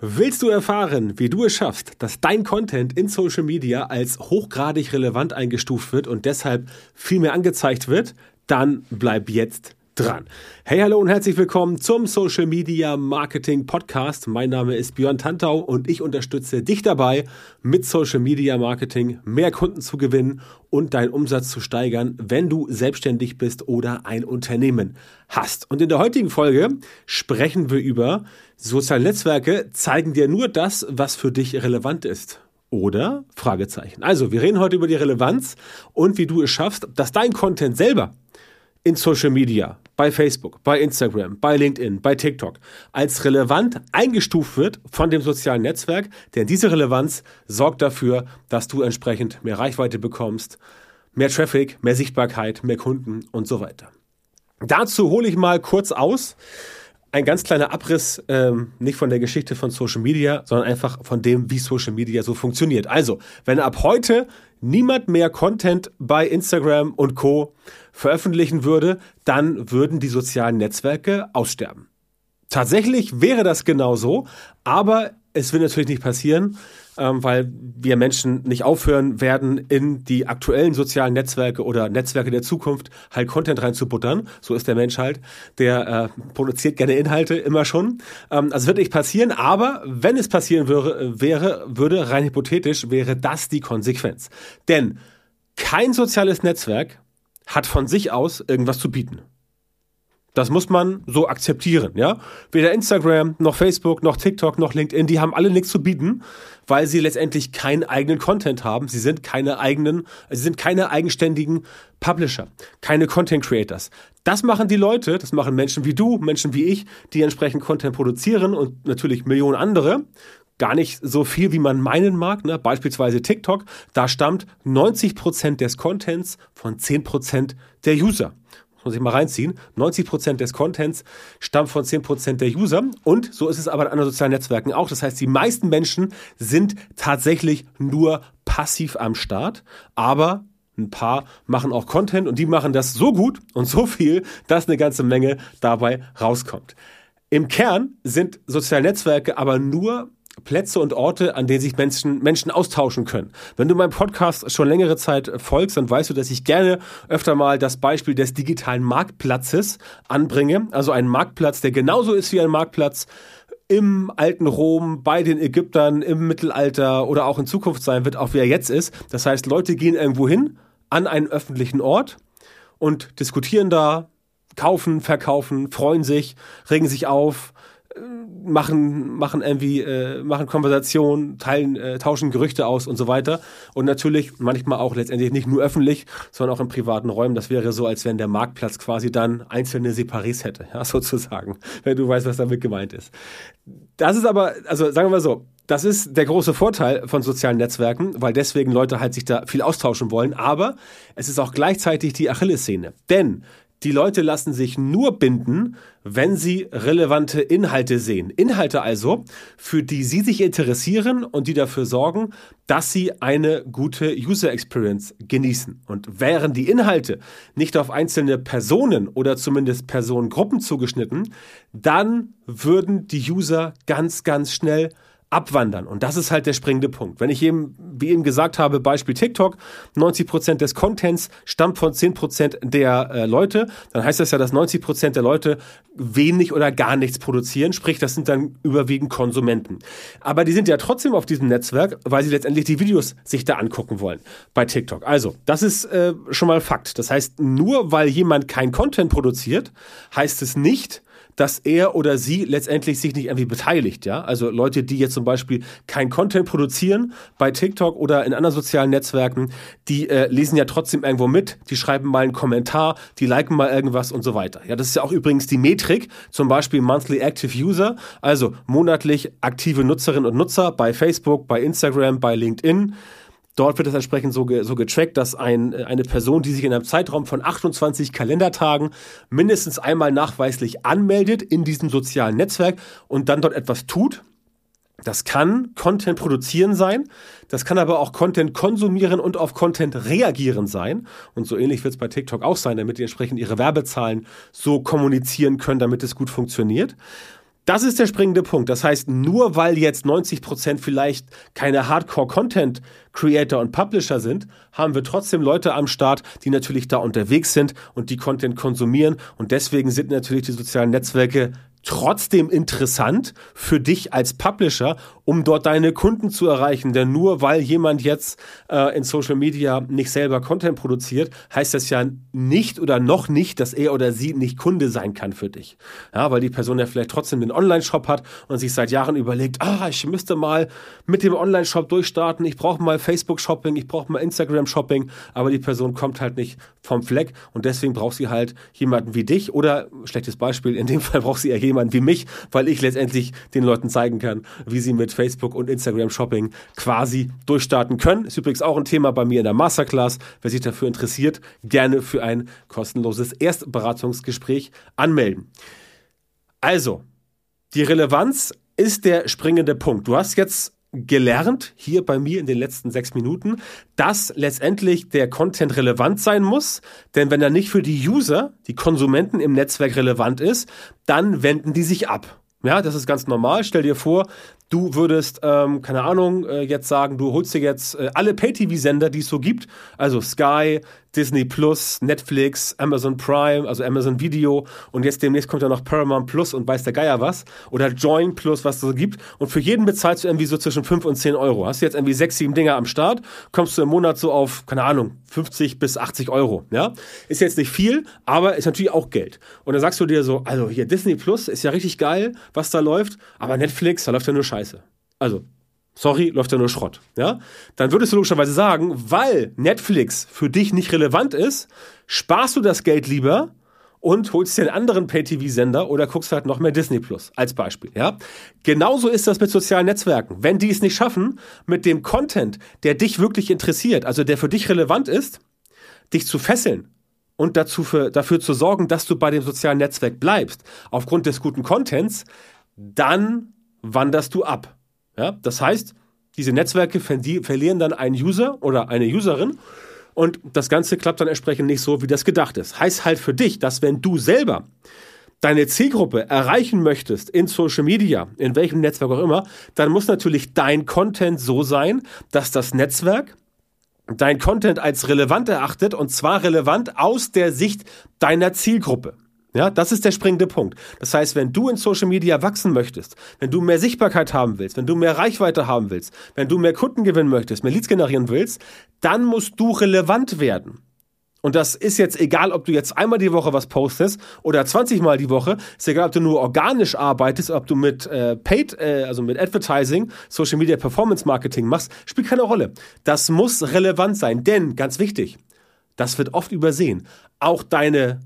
Willst du erfahren, wie du es schaffst, dass dein Content in Social Media als hochgradig relevant eingestuft wird und deshalb viel mehr angezeigt wird? Dann bleib jetzt dran. Hey, hallo und herzlich willkommen zum Social Media Marketing Podcast. Mein Name ist Björn Tantau und ich unterstütze dich dabei, mit Social Media Marketing mehr Kunden zu gewinnen und deinen Umsatz zu steigern, wenn du selbstständig bist oder ein Unternehmen hast. Und in der heutigen Folge sprechen wir über soziale Netzwerke zeigen dir nur das, was für dich relevant ist. Oder? Fragezeichen. Also, wir reden heute über die Relevanz und wie du es schaffst, dass dein Content selber in Social Media, bei Facebook, bei Instagram, bei LinkedIn, bei TikTok als relevant eingestuft wird von dem sozialen Netzwerk, denn diese Relevanz sorgt dafür, dass du entsprechend mehr Reichweite bekommst, mehr Traffic, mehr Sichtbarkeit, mehr Kunden und so weiter. Dazu hole ich mal kurz aus. Ein ganz kleiner Abriss, ähm, nicht von der Geschichte von Social Media, sondern einfach von dem, wie Social Media so funktioniert. Also, wenn ab heute niemand mehr Content bei Instagram und Co veröffentlichen würde, dann würden die sozialen Netzwerke aussterben. Tatsächlich wäre das genau so, aber es wird natürlich nicht passieren, ähm, weil wir Menschen nicht aufhören werden, in die aktuellen sozialen Netzwerke oder Netzwerke der Zukunft halt Content reinzubuttern. So ist der Mensch halt. Der äh, produziert gerne Inhalte immer schon. Ähm, also wird nicht passieren, aber wenn es passieren wäre, wäre, würde rein hypothetisch, wäre das die Konsequenz. Denn kein soziales Netzwerk hat von sich aus irgendwas zu bieten. Das muss man so akzeptieren, ja. Weder Instagram, noch Facebook, noch TikTok, noch LinkedIn, die haben alle nichts zu bieten, weil sie letztendlich keinen eigenen Content haben. Sie sind keine eigenen, sie sind keine eigenständigen Publisher, keine Content Creators. Das machen die Leute, das machen Menschen wie du, Menschen wie ich, die entsprechend Content produzieren und natürlich Millionen andere gar nicht so viel, wie man meinen mag. Ne? Beispielsweise TikTok, da stammt 90 Prozent des Contents von 10 Prozent der User muss ich mal reinziehen. 90% des Contents stammt von 10% der User und so ist es aber in anderen sozialen Netzwerken auch. Das heißt, die meisten Menschen sind tatsächlich nur passiv am Start, aber ein paar machen auch Content und die machen das so gut und so viel, dass eine ganze Menge dabei rauskommt. Im Kern sind soziale Netzwerke aber nur Plätze und Orte, an denen sich Menschen, Menschen austauschen können. Wenn du meinem Podcast schon längere Zeit folgst, dann weißt du, dass ich gerne öfter mal das Beispiel des digitalen Marktplatzes anbringe. Also ein Marktplatz, der genauso ist wie ein Marktplatz im alten Rom, bei den Ägyptern, im Mittelalter oder auch in Zukunft sein wird, auch wie er jetzt ist. Das heißt, Leute gehen irgendwo hin, an einen öffentlichen Ort und diskutieren da, kaufen, verkaufen, freuen sich, regen sich auf, machen, machen irgendwie, äh, machen Konversationen, teilen, äh, tauschen Gerüchte aus und so weiter. Und natürlich manchmal auch letztendlich nicht nur öffentlich, sondern auch in privaten Räumen. Das wäre so, als wenn der Marktplatz quasi dann einzelne Separés hätte, ja, sozusagen, wenn du weißt, was damit gemeint ist. Das ist aber, also sagen wir so, das ist der große Vorteil von sozialen Netzwerken, weil deswegen Leute halt sich da viel austauschen wollen. Aber es ist auch gleichzeitig die Achillessehne. Denn die Leute lassen sich nur binden, wenn sie relevante Inhalte sehen. Inhalte also, für die sie sich interessieren und die dafür sorgen, dass sie eine gute User Experience genießen. Und wären die Inhalte nicht auf einzelne Personen oder zumindest Personengruppen zugeschnitten, dann würden die User ganz, ganz schnell abwandern. Und das ist halt der springende Punkt. Wenn ich eben, wie eben gesagt habe, Beispiel TikTok, 90% des Contents stammt von 10% der äh, Leute, dann heißt das ja, dass 90% der Leute wenig oder gar nichts produzieren, sprich, das sind dann überwiegend Konsumenten. Aber die sind ja trotzdem auf diesem Netzwerk, weil sie letztendlich die Videos sich da angucken wollen bei TikTok. Also, das ist äh, schon mal Fakt. Das heißt, nur weil jemand kein Content produziert, heißt es nicht, dass er oder sie letztendlich sich nicht irgendwie beteiligt, ja. Also Leute, die jetzt zum Beispiel kein Content produzieren bei TikTok oder in anderen sozialen Netzwerken, die äh, lesen ja trotzdem irgendwo mit, die schreiben mal einen Kommentar, die liken mal irgendwas und so weiter. Ja, das ist ja auch übrigens die Metrik, zum Beispiel Monthly Active User, also monatlich aktive Nutzerinnen und Nutzer bei Facebook, bei Instagram, bei LinkedIn. Dort wird es entsprechend so, ge, so getrackt, dass ein, äh, eine Person, die sich in einem Zeitraum von 28 Kalendertagen mindestens einmal nachweislich anmeldet in diesem sozialen Netzwerk und dann dort etwas tut. Das kann Content produzieren sein, das kann aber auch Content konsumieren und auf Content reagieren sein. Und so ähnlich wird es bei TikTok auch sein, damit die entsprechend ihre Werbezahlen so kommunizieren können, damit es gut funktioniert. Das ist der springende Punkt. Das heißt, nur weil jetzt 90 Prozent vielleicht keine Hardcore-Content-Creator und Publisher sind, haben wir trotzdem Leute am Start, die natürlich da unterwegs sind und die Content konsumieren. Und deswegen sind natürlich die sozialen Netzwerke trotzdem interessant für dich als Publisher, um dort deine Kunden zu erreichen. Denn nur weil jemand jetzt äh, in Social Media nicht selber Content produziert, heißt das ja nicht oder noch nicht, dass er oder sie nicht Kunde sein kann für dich. Ja, weil die Person ja vielleicht trotzdem den Online-Shop hat und sich seit Jahren überlegt, ah, ich müsste mal mit dem Online-Shop durchstarten, ich brauche mal Facebook-Shopping, ich brauche mal Instagram-Shopping, aber die Person kommt halt nicht vom Fleck und deswegen braucht sie halt jemanden wie dich oder, schlechtes Beispiel, in dem Fall braucht sie ja jemanden, jemand wie mich, weil ich letztendlich den Leuten zeigen kann, wie sie mit Facebook und Instagram Shopping quasi durchstarten können. Ist übrigens auch ein Thema bei mir in der Masterclass. Wer sich dafür interessiert, gerne für ein kostenloses Erstberatungsgespräch anmelden. Also, die Relevanz ist der springende Punkt. Du hast jetzt gelernt, hier bei mir in den letzten sechs Minuten, dass letztendlich der Content relevant sein muss. Denn wenn er nicht für die User, die Konsumenten im Netzwerk relevant ist, dann wenden die sich ab. Ja, das ist ganz normal. Stell dir vor, du würdest, ähm, keine Ahnung, äh, jetzt sagen, du holst dir jetzt äh, alle Pay-TV-Sender, die es so gibt, also Sky, Disney Plus, Netflix, Amazon Prime, also Amazon Video und jetzt demnächst kommt ja noch Paramount Plus und weiß der Geier was oder Join Plus, was es so gibt und für jeden bezahlst du irgendwie so zwischen 5 und 10 Euro. Hast du jetzt irgendwie 6, 7 Dinger am Start, kommst du im Monat so auf, keine Ahnung, 50 bis 80 Euro, ja? Ist jetzt nicht viel, aber ist natürlich auch Geld. Und dann sagst du dir so, also hier Disney Plus ist ja richtig geil, was da läuft, aber Netflix, da läuft ja nur Scheiße. Also, sorry, läuft ja nur Schrott. Ja? Dann würdest du logischerweise sagen, weil Netflix für dich nicht relevant ist, sparst du das Geld lieber und holst dir einen anderen Pay-TV-Sender oder guckst halt noch mehr Disney Plus als Beispiel. Ja? Genauso ist das mit sozialen Netzwerken. Wenn die es nicht schaffen, mit dem Content, der dich wirklich interessiert, also der für dich relevant ist, dich zu fesseln und dazu für, dafür zu sorgen, dass du bei dem sozialen Netzwerk bleibst, aufgrund des guten Contents, dann wanderst du ab. Ja, das heißt, diese Netzwerke verlieren dann einen User oder eine Userin und das Ganze klappt dann entsprechend nicht so, wie das gedacht ist. Heißt halt für dich, dass wenn du selber deine Zielgruppe erreichen möchtest in Social Media, in welchem Netzwerk auch immer, dann muss natürlich dein Content so sein, dass das Netzwerk dein Content als relevant erachtet und zwar relevant aus der Sicht deiner Zielgruppe. Ja, das ist der springende Punkt. Das heißt, wenn du in Social Media wachsen möchtest, wenn du mehr Sichtbarkeit haben willst, wenn du mehr Reichweite haben willst, wenn du mehr Kunden gewinnen möchtest, mehr Leads generieren willst, dann musst du relevant werden. Und das ist jetzt egal, ob du jetzt einmal die Woche was postest oder 20 Mal die Woche. Ist egal, ob du nur organisch arbeitest, ob du mit äh, Paid, äh, also mit Advertising, Social Media Performance Marketing machst, spielt keine Rolle. Das muss relevant sein, denn ganz wichtig, das wird oft übersehen. Auch deine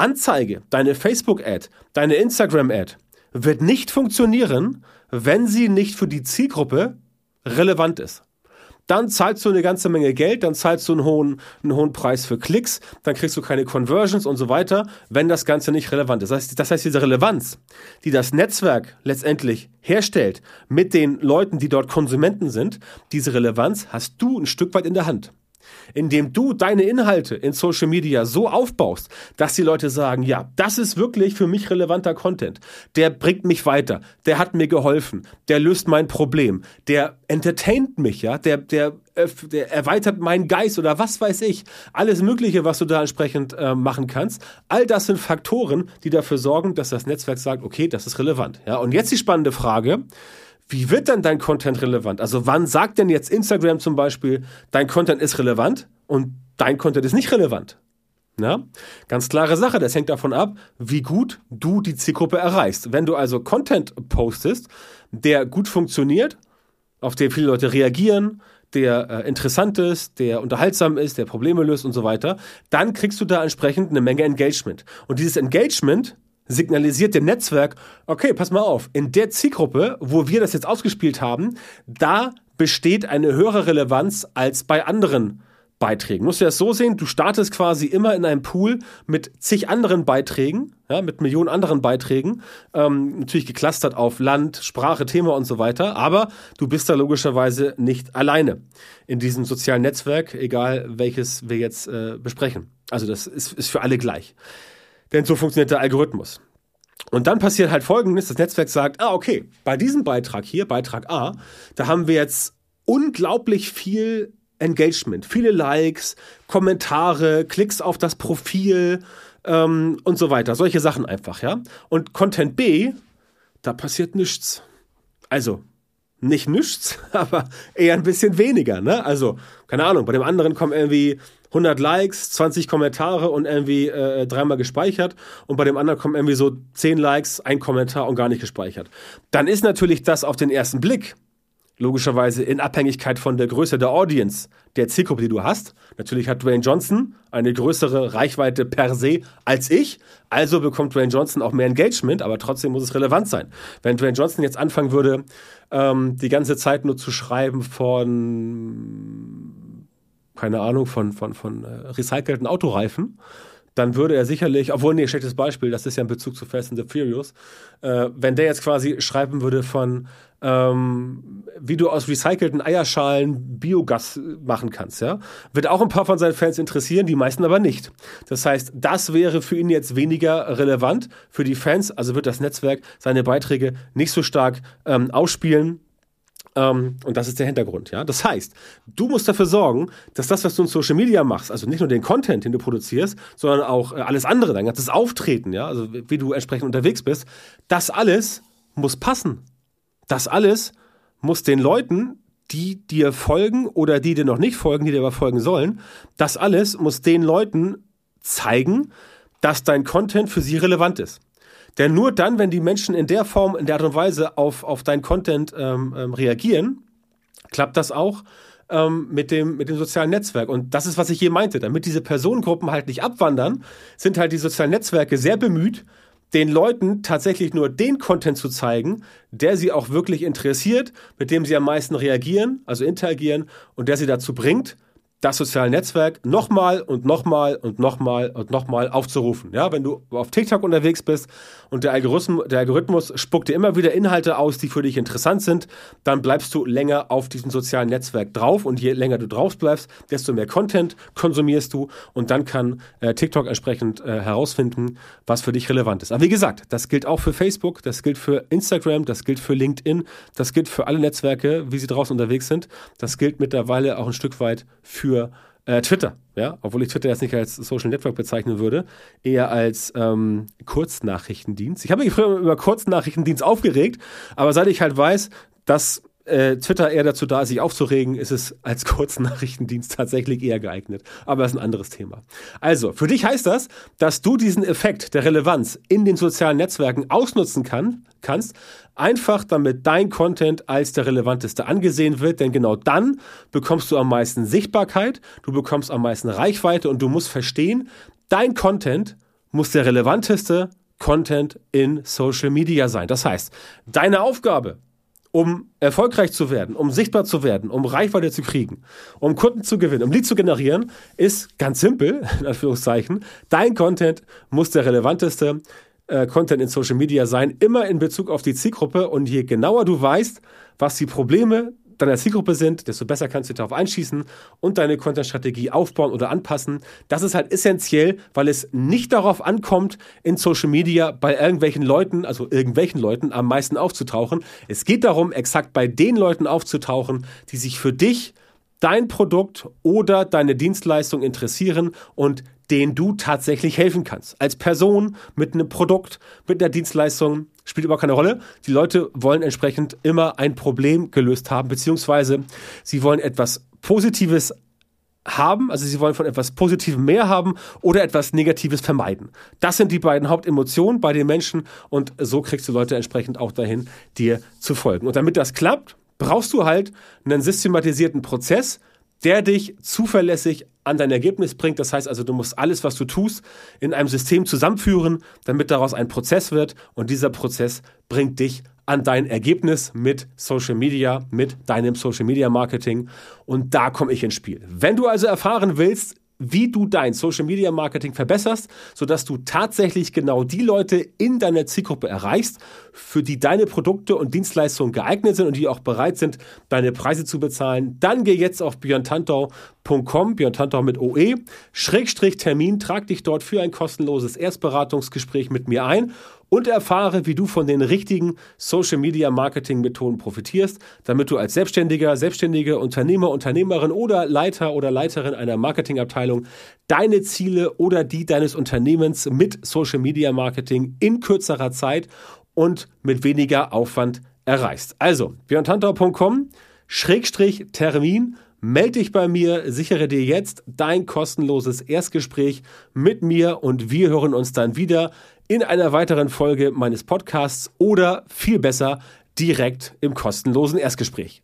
Anzeige, deine Facebook-Ad, deine Instagram-Ad wird nicht funktionieren, wenn sie nicht für die Zielgruppe relevant ist. Dann zahlst du eine ganze Menge Geld, dann zahlst du einen hohen, einen hohen Preis für Klicks, dann kriegst du keine Conversions und so weiter, wenn das Ganze nicht relevant ist. Das heißt, das heißt, diese Relevanz, die das Netzwerk letztendlich herstellt mit den Leuten, die dort Konsumenten sind, diese Relevanz hast du ein Stück weit in der Hand indem du deine Inhalte in Social Media so aufbaust, dass die Leute sagen, ja, das ist wirklich für mich relevanter Content. Der bringt mich weiter, der hat mir geholfen, der löst mein Problem, der entertaint mich, ja, der, der, der erweitert meinen Geist oder was weiß ich. Alles Mögliche, was du da entsprechend äh, machen kannst. All das sind Faktoren, die dafür sorgen, dass das Netzwerk sagt, okay, das ist relevant. Ja, und jetzt die spannende Frage wie wird denn dein Content relevant? Also wann sagt denn jetzt Instagram zum Beispiel, dein Content ist relevant und dein Content ist nicht relevant? Na? Ganz klare Sache, das hängt davon ab, wie gut du die Zielgruppe erreichst. Wenn du also Content postest, der gut funktioniert, auf den viele Leute reagieren, der äh, interessant ist, der unterhaltsam ist, der Probleme löst und so weiter, dann kriegst du da entsprechend eine Menge Engagement. Und dieses Engagement signalisiert dem Netzwerk, okay, pass mal auf, in der Zielgruppe, wo wir das jetzt ausgespielt haben, da besteht eine höhere Relevanz als bei anderen Beiträgen. Musst du das so sehen, du startest quasi immer in einem Pool mit zig anderen Beiträgen, ja, mit Millionen anderen Beiträgen, ähm, natürlich geklustert auf Land, Sprache, Thema und so weiter, aber du bist da logischerweise nicht alleine in diesem sozialen Netzwerk, egal welches wir jetzt äh, besprechen. Also das ist, ist für alle gleich. Denn so funktioniert der Algorithmus. Und dann passiert halt Folgendes, das Netzwerk sagt, ah, okay, bei diesem Beitrag hier, Beitrag A, da haben wir jetzt unglaublich viel Engagement, viele Likes, Kommentare, Klicks auf das Profil ähm, und so weiter. Solche Sachen einfach, ja. Und Content B, da passiert nichts. Also, nicht nichts, aber eher ein bisschen weniger, ne? Also, keine Ahnung, bei dem anderen kommen irgendwie 100 Likes, 20 Kommentare und irgendwie äh, dreimal gespeichert und bei dem anderen kommen irgendwie so 10 Likes, ein Kommentar und gar nicht gespeichert. Dann ist natürlich das auf den ersten Blick logischerweise in Abhängigkeit von der Größe der Audience, der Zielgruppe, die du hast. Natürlich hat Dwayne Johnson eine größere Reichweite per se als ich, also bekommt Dwayne Johnson auch mehr Engagement, aber trotzdem muss es relevant sein. Wenn Dwayne Johnson jetzt anfangen würde, ähm, die ganze Zeit nur zu schreiben von, keine Ahnung, von, von, von äh, recycelten Autoreifen, dann würde er sicherlich, obwohl, nee, schlechtes Beispiel, das ist ja ein Bezug zu Fast and the Furious, äh, wenn der jetzt quasi schreiben würde von, ähm, wie du aus recycelten Eierschalen Biogas machen kannst, ja, wird auch ein paar von seinen Fans interessieren, die meisten aber nicht. Das heißt, das wäre für ihn jetzt weniger relevant für die Fans, also wird das Netzwerk seine Beiträge nicht so stark ähm, ausspielen, ähm, und das ist der Hintergrund, ja. Das heißt, du musst dafür sorgen, dass das, was du in Social Media machst, also nicht nur den Content, den du produzierst, sondern auch äh, alles andere, dein ganzes Auftreten, ja, also wie du entsprechend unterwegs bist, das alles muss passen. Das alles muss den Leuten, die dir folgen oder die dir noch nicht folgen, die dir aber folgen sollen, das alles muss den Leuten zeigen, dass dein Content für sie relevant ist. Denn nur dann, wenn die Menschen in der Form, in der Art und Weise auf, auf dein Content ähm, ähm, reagieren, klappt das auch ähm, mit, dem, mit dem sozialen Netzwerk. Und das ist, was ich hier meinte. Damit diese Personengruppen halt nicht abwandern, sind halt die sozialen Netzwerke sehr bemüht, den Leuten tatsächlich nur den Content zu zeigen, der sie auch wirklich interessiert, mit dem sie am meisten reagieren, also interagieren und der sie dazu bringt, das soziale Netzwerk nochmal und nochmal und nochmal und nochmal aufzurufen. Ja, wenn du auf TikTok unterwegs bist und der Algorithmus, der Algorithmus spuckt dir immer wieder Inhalte aus, die für dich interessant sind, dann bleibst du länger auf diesem sozialen Netzwerk drauf und je länger du drauf bleibst, desto mehr Content konsumierst du und dann kann äh, TikTok entsprechend äh, herausfinden, was für dich relevant ist. Aber wie gesagt, das gilt auch für Facebook, das gilt für Instagram, das gilt für LinkedIn, das gilt für alle Netzwerke, wie sie draußen unterwegs sind. Das gilt mittlerweile auch ein Stück weit für für äh, Twitter, ja, obwohl ich Twitter jetzt nicht als Social Network bezeichnen würde, eher als ähm, Kurznachrichtendienst. Ich habe mich früher über Kurznachrichtendienst aufgeregt, aber seit ich halt weiß, dass äh, Twitter eher dazu da sich aufzuregen, ist es als Kurznachrichtendienst tatsächlich eher geeignet. Aber das ist ein anderes Thema. Also, für dich heißt das, dass du diesen Effekt der Relevanz in den sozialen Netzwerken ausnutzen kann, kannst, einfach damit dein Content als der relevanteste angesehen wird, denn genau dann bekommst du am meisten Sichtbarkeit, du bekommst am meisten Reichweite und du musst verstehen, dein Content muss der relevanteste Content in Social Media sein. Das heißt, deine Aufgabe um erfolgreich zu werden, um sichtbar zu werden, um Reichweite zu kriegen, um Kunden zu gewinnen, um Lead zu generieren, ist ganz simpel, in Anführungszeichen, dein Content muss der relevanteste äh, Content in Social Media sein, immer in Bezug auf die Zielgruppe. Und je genauer du weißt, was die Probleme deiner Zielgruppe sind, desto besser kannst du darauf einschießen und deine Content-Strategie aufbauen oder anpassen. Das ist halt essentiell, weil es nicht darauf ankommt, in Social Media bei irgendwelchen Leuten, also irgendwelchen Leuten, am meisten aufzutauchen. Es geht darum, exakt bei den Leuten aufzutauchen, die sich für dich, dein Produkt oder deine Dienstleistung interessieren und denen du tatsächlich helfen kannst. Als Person mit einem Produkt, mit einer Dienstleistung, spielt überhaupt keine Rolle. Die Leute wollen entsprechend immer ein Problem gelöst haben, beziehungsweise sie wollen etwas Positives haben, also sie wollen von etwas Positivem mehr haben oder etwas Negatives vermeiden. Das sind die beiden Hauptemotionen bei den Menschen und so kriegst du Leute entsprechend auch dahin, dir zu folgen. Und damit das klappt, brauchst du halt einen systematisierten Prozess, der dich zuverlässig an dein Ergebnis bringt. Das heißt also, du musst alles, was du tust, in einem System zusammenführen, damit daraus ein Prozess wird. Und dieser Prozess bringt dich an dein Ergebnis mit Social Media, mit deinem Social Media Marketing. Und da komme ich ins Spiel. Wenn du also erfahren willst, wie du dein Social Media Marketing verbesserst, sodass du tatsächlich genau die Leute in deiner Zielgruppe erreichst, für die deine Produkte und Dienstleistungen geeignet sind und die auch bereit sind, deine Preise zu bezahlen, dann geh jetzt auf björntantau.com, björntantau mit OE, Schrägstrich Termin, trag dich dort für ein kostenloses Erstberatungsgespräch mit mir ein und erfahre, wie du von den richtigen Social Media Marketing Methoden profitierst, damit du als Selbstständiger, Selbstständige, Unternehmer, Unternehmerin oder Leiter oder Leiterin einer Marketingabteilung deine Ziele oder die deines Unternehmens mit Social Media Marketing in kürzerer Zeit und mit weniger Aufwand erreichst. Also, björntantau.com Schrägstrich Termin Meld dich bei mir, sichere dir jetzt dein kostenloses Erstgespräch mit mir und wir hören uns dann wieder in einer weiteren Folge meines Podcasts oder viel besser direkt im kostenlosen Erstgespräch.